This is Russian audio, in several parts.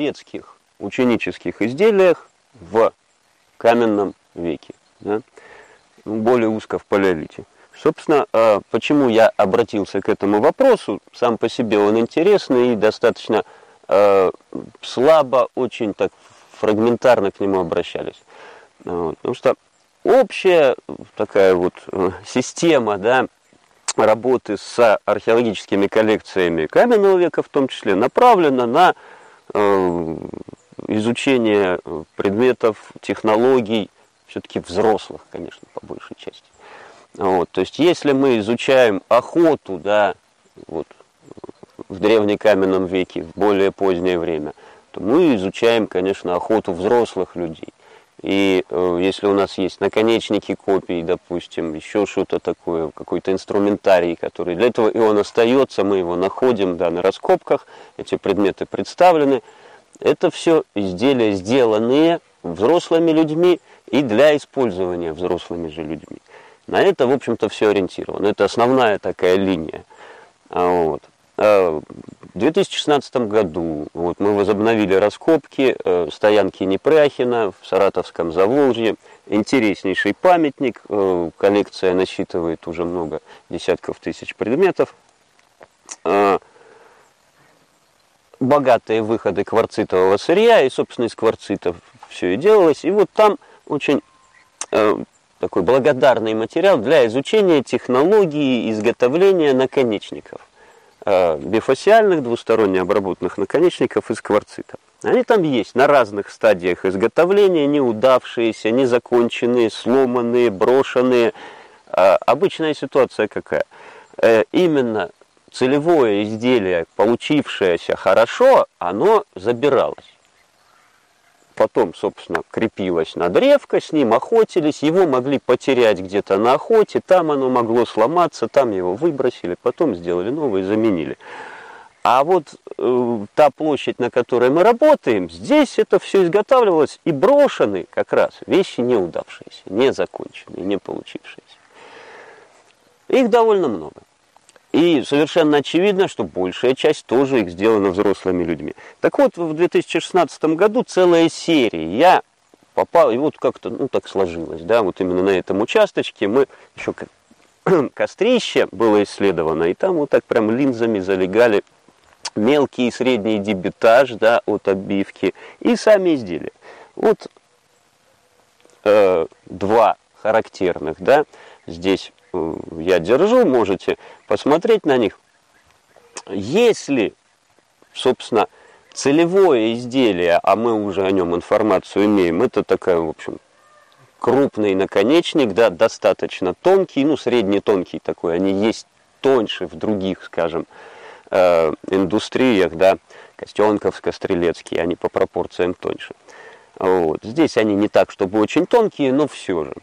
детских ученических изделиях в каменном веке, да? Ну, более узко в палеолите. Собственно, а, почему я обратился к этому вопросу, сам по себе он интересный и достаточно а, слабо, очень так фрагментарно к нему обращались. Потому что общая такая вот э, система, да, работы с археологическими коллекциями каменного века в том числе направлена на изучение предметов, технологий, все-таки взрослых, конечно, по большей части. Вот, то есть, если мы изучаем охоту, да, вот, в древнекаменном веке, в более позднее время, то мы изучаем, конечно, охоту взрослых людей. И э, если у нас есть наконечники копий, допустим, еще что-то такое, какой-то инструментарий, который для этого и он остается, мы его находим да, на раскопках, эти предметы представлены. Это все изделия, сделанные взрослыми людьми и для использования взрослыми же людьми. На это, в общем-то, все ориентировано. Это основная такая линия. А вот. А в 2016 году вот, мы возобновили раскопки э, стоянки Непряхина в Саратовском Заволжье. Интереснейший памятник, э, коллекция насчитывает уже много десятков тысяч предметов. Э, богатые выходы кварцитового сырья, и, собственно, из кварцитов все и делалось. И вот там очень такой благодарный материал для изучения технологии изготовления наконечников. Э, бифасиальных двусторонне обработанных наконечников из кварцита. Они там есть на разных стадиях изготовления, неудавшиеся, незаконченные, сломанные, брошенные. Э, обычная ситуация какая? Э, именно целевое изделие, получившееся хорошо, оно забиралось потом, собственно, крепилось на древко, с ним охотились, его могли потерять где-то на охоте, там оно могло сломаться, там его выбросили, потом сделали новое заменили. А вот э, та площадь, на которой мы работаем, здесь это все изготавливалось и брошены как раз вещи неудавшиеся, незаконченные, не получившиеся. Их довольно много. И совершенно очевидно, что большая часть тоже их сделана взрослыми людьми. Так вот, в 2016 году целая серия. Я попал, и вот как-то, ну, так сложилось, да, вот именно на этом участочке мы еще кострище было исследовано, и там вот так прям линзами залегали мелкий и средний дебютаж, да, от обивки, и сами изделия. Вот э, два характерных, да, здесь я держу, можете посмотреть на них. Если, собственно, целевое изделие, а мы уже о нем информацию имеем, это такая, в общем, крупный наконечник, да, достаточно тонкий, ну, средне тонкий такой, они есть тоньше в других, скажем, э, индустриях, да, Костенковско-Стрелецкий, они по пропорциям тоньше. Вот. Здесь они не так, чтобы очень тонкие, но все же.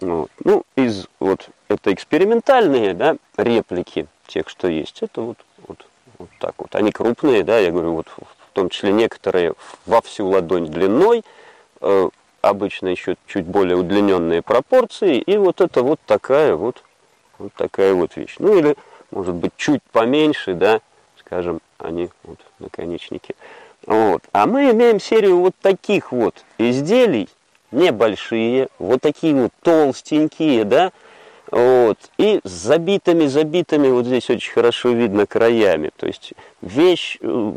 Вот. Ну, из вот это экспериментальные да, реплики тех, что есть. Это вот, вот, вот так вот. Они крупные, да, я говорю, вот в том числе некоторые во всю ладонь длиной, э, обычно еще чуть более удлиненные пропорции, и вот это вот такая вот, вот такая вот вещь. Ну или, может быть, чуть поменьше, да, скажем, они вот наконечники. Вот. А мы имеем серию вот таких вот изделий, небольшие, вот такие вот толстенькие, да, вот, и с забитыми, забитыми, вот здесь очень хорошо видно краями, то есть вещь э,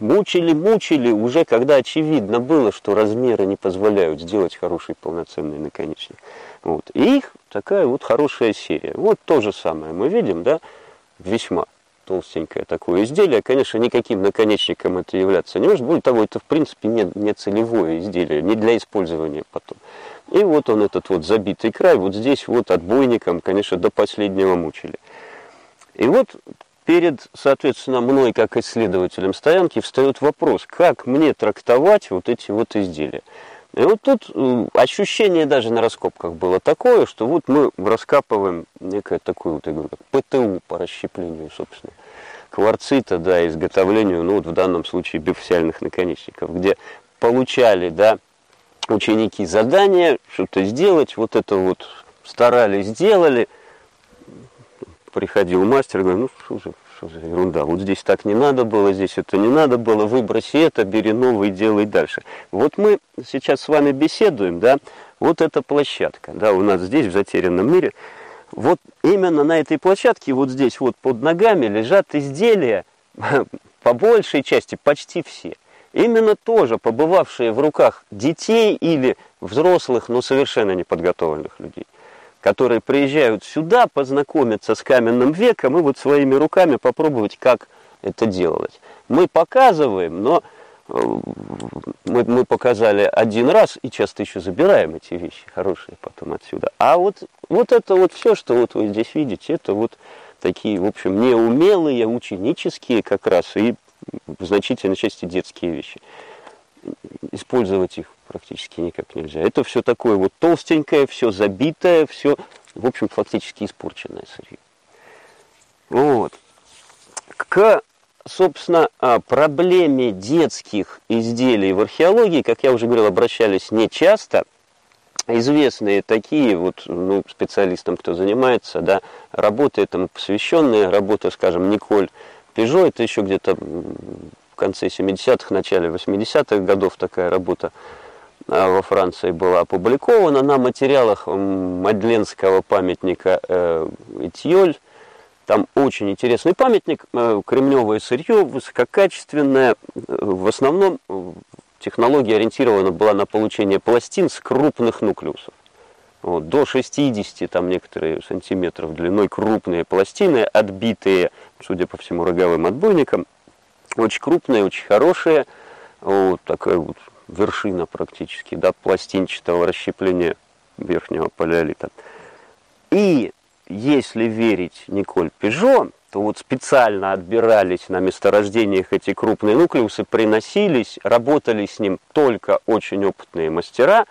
мучили, мучили, уже когда очевидно было, что размеры не позволяют сделать хороший полноценный наконечник. Вот, и их такая вот хорошая серия. Вот то же самое мы видим, да, весьма толстенькое такое изделие. Конечно, никаким наконечником это являться не может. Более того, это в принципе не, не целевое изделие, не для использования потом. И вот он, этот вот забитый край, вот здесь вот отбойником, конечно, до последнего мучили. И вот перед, соответственно, мной, как исследователем стоянки, встает вопрос, как мне трактовать вот эти вот изделия. И вот тут ощущение даже на раскопках было такое, что вот мы раскапываем некое такое, вот, я говорю, ПТУ по расщеплению, собственно, кварцита, да, изготовлению, ну вот в данном случае бифасиальных наконечников, где получали, да, ученики задания, что-то сделать, вот это вот старались, сделали, приходил мастер, говорит, ну, слушай, что за ерунда, вот здесь так не надо было, здесь это не надо было, выброси это, бери новый, делай дальше. Вот мы сейчас с вами беседуем, да, вот эта площадка, да, у нас здесь, в затерянном мире, вот именно на этой площадке, вот здесь вот под ногами лежат изделия, по большей части почти все. Именно тоже побывавшие в руках детей или взрослых, но совершенно неподготовленных людей которые приезжают сюда познакомиться с каменным веком и вот своими руками попробовать, как это делать. Мы показываем, но э, мы, мы показали один раз и часто еще забираем эти вещи хорошие потом отсюда. А вот, вот это вот все, что вот вы здесь видите, это вот такие, в общем, неумелые, ученические как раз и в значительной части детские вещи. Использовать их практически никак нельзя. Это все такое вот толстенькое, все забитое, все, в общем, фактически испорченное сырье. Вот. К, собственно, а, проблеме детских изделий в археологии, как я уже говорил, обращались не часто. Известные такие вот ну, специалистам, кто занимается, да, работы этому посвященные, работа, скажем, Николь Пежо, это еще где-то в конце 70-х, начале 80-х годов такая работа во Франции была опубликована на материалах Мадленского памятника э, Этьоль. Там очень интересный памятник, э, кремневое сырье, высококачественное. В основном технология ориентирована была на получение пластин с крупных нуклеусов. Вот, до 60 там некоторые сантиметров длиной крупные пластины, отбитые, судя по всему, роговым отбойником. Очень крупные, очень хорошие. Вот такая вот вершина практически, да, пластинчатого расщепления верхнего палеолита. И если верить Николь Пежо, то вот специально отбирались на месторождениях эти крупные нуклеусы, приносились, работали с ним только очень опытные мастера,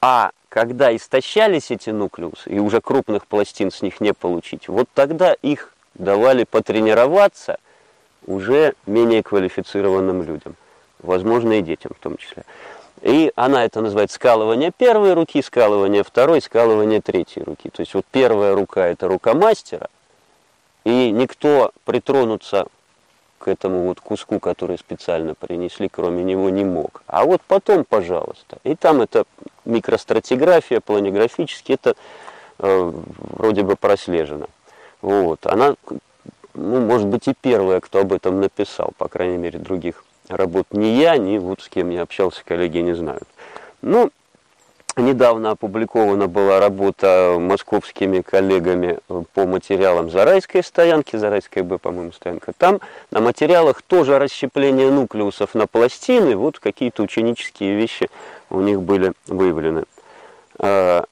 а когда истощались эти нуклеусы, и уже крупных пластин с них не получить, вот тогда их давали потренироваться уже менее квалифицированным людям возможно, и детям в том числе. И она это называет скалывание первой руки, скалывание второй, скалывание третьей руки. То есть вот первая рука – это рука мастера, и никто притронуться к этому вот куску, который специально принесли, кроме него не мог. А вот потом, пожалуйста. И там это микростратиграфия, планиграфически, это э, вроде бы прослежено. Вот. Она, ну, может быть, и первая, кто об этом написал, по крайней мере, других работ ни я, ни вот с кем я общался, коллеги не знают. Ну, недавно опубликована была работа московскими коллегами по материалам Зарайской стоянки, Зарайская Б, по-моему, стоянка. Там на материалах тоже расщепление нуклеусов на пластины, вот какие-то ученические вещи у них были выявлены. А,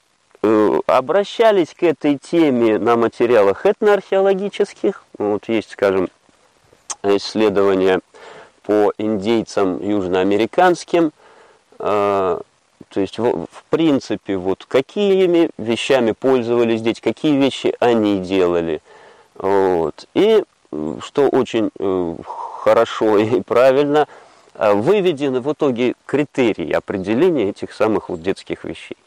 э, обращались к этой теме на материалах этноархеологических. Вот есть, скажем, исследования по индейцам южноамериканским. А, то есть, в, принципе, вот какими вещами пользовались дети, какие вещи они делали. Вот. И, что очень э, хорошо и правильно, а, выведены в итоге критерии определения этих самых вот детских вещей.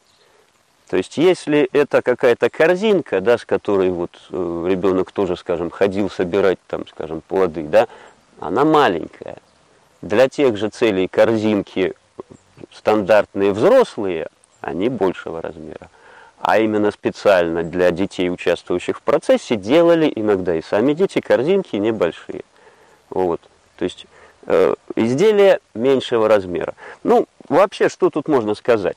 То есть, если это какая-то корзинка, да, с которой вот э, ребенок тоже, скажем, ходил собирать там, скажем, плоды, да, она маленькая. Для тех же целей корзинки стандартные взрослые, они большего размера. А именно специально для детей, участвующих в процессе, делали иногда и сами дети корзинки небольшие. Вот. То есть э, изделия меньшего размера. Ну, вообще, что тут можно сказать?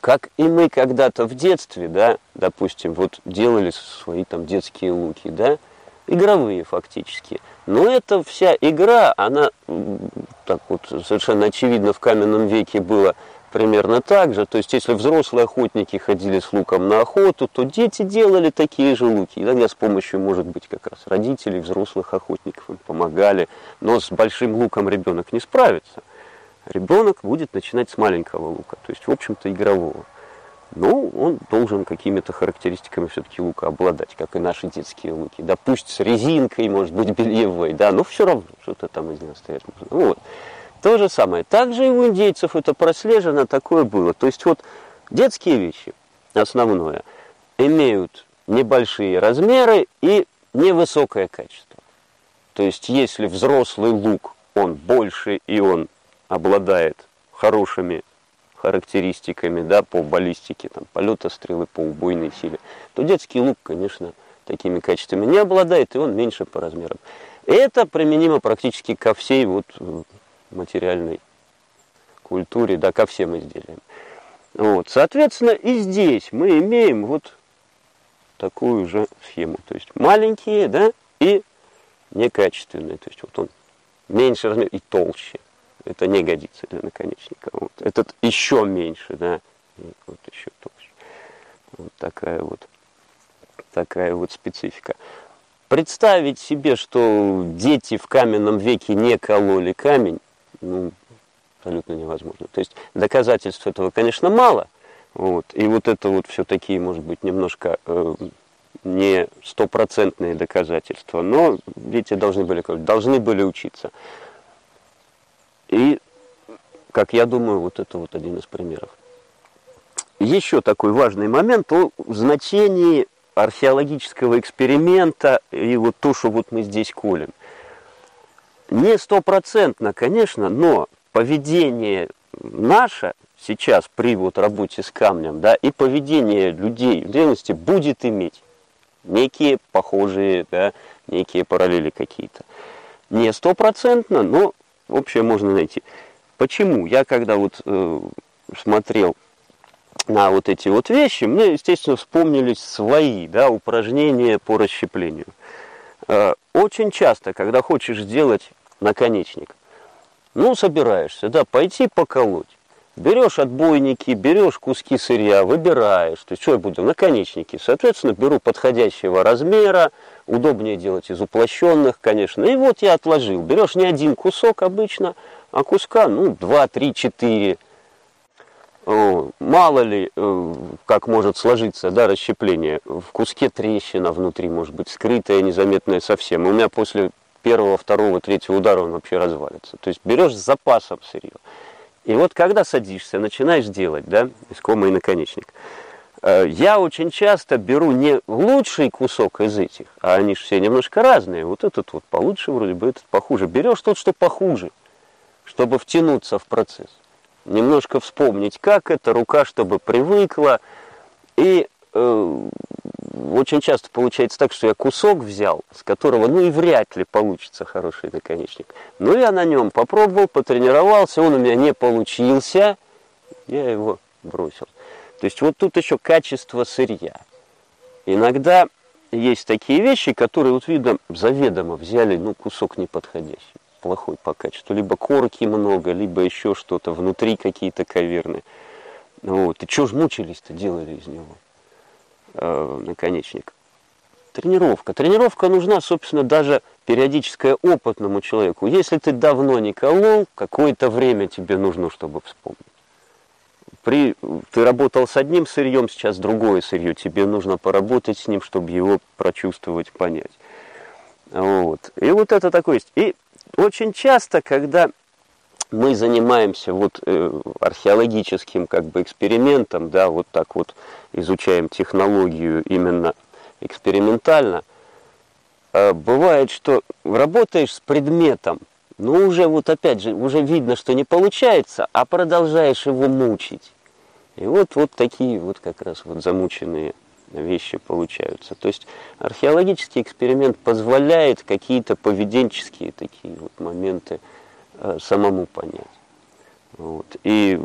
Как и мы когда-то в детстве, да, допустим, вот делали свои там детские луки, да, игровые фактически. Но эта вся игра, она так вот совершенно очевидно в каменном веке было примерно так же. То есть, если взрослые охотники ходили с луком на охоту, то дети делали такие же луки. Иногда с помощью, может быть, как раз родителей, взрослых охотников им помогали. Но с большим луком ребенок не справится. Ребенок будет начинать с маленького лука, то есть, в общем-то, игрового. Ну, он должен какими-то характеристиками все-таки лука обладать, как и наши детские луки. Да пусть с резинкой, может быть, бельевой, да, но все равно что-то там из него стоять можно. Вот. То же самое. Также и у индейцев это прослежено, такое было. То есть вот детские вещи, основное, имеют небольшие размеры и невысокое качество. То есть если взрослый лук, он больше и он обладает хорошими характеристиками да, по баллистике, там, полета стрелы, по убойной силе, то детский лук, конечно, такими качествами не обладает, и он меньше по размерам. Это применимо практически ко всей вот э, материальной культуре, да, ко всем изделиям. Вот, соответственно, и здесь мы имеем вот такую же схему. То есть маленькие, да, и некачественные. То есть вот он меньше размер и толще. Это не годится для наконечника. Вот. Этот еще меньше, да, вот еще толще. Вот такая вот, такая вот специфика. Представить себе, что дети в каменном веке не кололи камень, ну, абсолютно невозможно. То есть доказательств этого, конечно, мало. Вот, и вот это вот все такие, может быть, немножко э, не стопроцентные доказательства, но дети должны были, должны были учиться. И, как я думаю, вот это вот один из примеров. Еще такой важный момент о значении археологического эксперимента и вот то, что вот мы здесь колем. Не стопроцентно, конечно, но поведение наше сейчас при вот работе с камнем, да, и поведение людей в древности будет иметь некие похожие, да, некие параллели какие-то. Не стопроцентно, но общее можно найти. Почему? Я когда вот э, смотрел на вот эти вот вещи, мне, естественно, вспомнились свои да, упражнения по расщеплению. Э, очень часто, когда хочешь сделать наконечник, ну, собираешься, да, пойти поколоть. Берешь отбойники, берешь куски сырья, выбираешь. То есть, что я буду? Наконечники. Соответственно, беру подходящего размера, удобнее делать из уплощенных, конечно. И вот я отложил. Берешь не один кусок обычно, а куска, ну, два, три, четыре. Мало ли, э, как может сложиться, да, расщепление. В куске трещина внутри, может быть, скрытая, незаметная совсем. У меня после первого, второго, третьего удара он вообще развалится. То есть берешь с запасом сырье. И вот когда садишься, начинаешь делать, да, искомый наконечник, я очень часто беру не лучший кусок из этих, а они же все немножко разные. Вот этот вот получше вроде бы, этот похуже. Берешь тот, что похуже, чтобы втянуться в процесс. Немножко вспомнить, как это, рука, чтобы привыкла. И э, очень часто получается так, что я кусок взял, с которого, ну и вряд ли получится хороший наконечник. Ну я на нем попробовал, потренировался, он у меня не получился, я его бросил. То есть вот тут еще качество сырья. Иногда есть такие вещи, которые вот видно заведомо взяли, ну кусок неподходящий, плохой по качеству. Либо корки много, либо еще что-то, внутри какие-то каверны. Вот. И что ж мучились-то, делали из него? э, наконечник. Тренировка. Тренировка нужна, собственно, даже периодическая опытному человеку. Если ты давно не колол, какое-то время тебе нужно, чтобы вспомнить. При, ты работал с одним сырьем, сейчас другое сырье. Тебе нужно поработать с ним, чтобы его прочувствовать, понять. Вот. И вот это такое есть. И очень часто, когда мы занимаемся вот э, археологическим как бы экспериментом, да, вот так вот изучаем технологию именно экспериментально, э, бывает, что работаешь с предметом, но уже вот опять же, уже видно, что не получается, а продолжаешь его мучить. И вот, вот такие вот как раз вот замученные вещи получаются. То есть археологический эксперимент позволяет какие-то поведенческие такие вот моменты Э, самому понять. Вот. И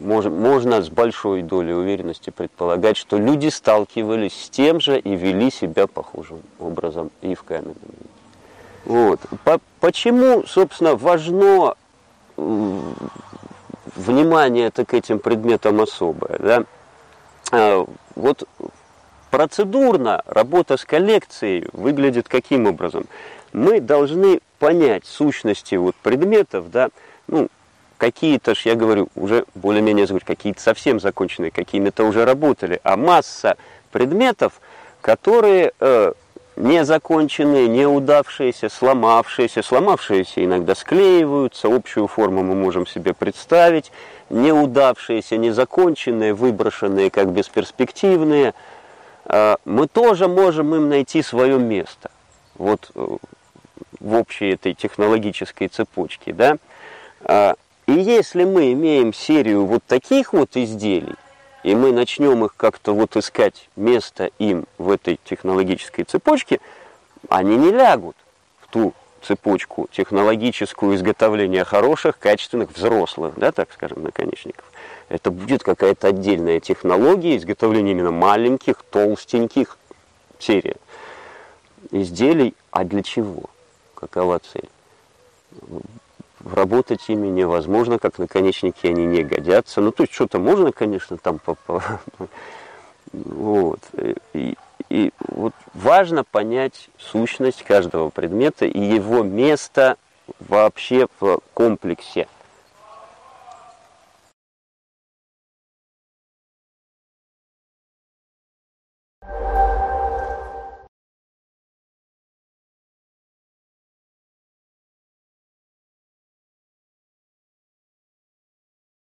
мож, можно с большой долей уверенности предполагать, что люди сталкивались с тем же и вели себя похожим образом и в каменном мире. Вот. По, почему, собственно, важно внимание это к этим предметам особое? Да? А, вот процедурно работа с коллекцией выглядит каким образом? Мы должны понять сущности вот предметов, да, ну, какие-то ж, я говорю, уже более-менее какие-то совсем законченные, какими-то уже работали, а масса предметов, которые э, незаконченные, неудавшиеся, сломавшиеся, сломавшиеся иногда склеиваются, общую форму мы можем себе представить, неудавшиеся, незаконченные, выброшенные как бесперспективные, э, мы тоже можем им найти свое место. Вот э, в общей этой технологической цепочке, да. А, и если мы имеем серию вот таких вот изделий, и мы начнем их как-то вот искать место им в этой технологической цепочке, они не лягут в ту цепочку технологическую изготовления хороших, качественных, взрослых, да, так скажем, наконечников. Это будет какая-то отдельная технология изготовления именно маленьких, толстеньких серий изделий. А для чего? Какова цель? Работать ими невозможно, как наконечники они не годятся. Ну, то есть что-то можно, конечно, там... Вот. И, и вот важно понять сущность каждого предмета и его место вообще в комплексе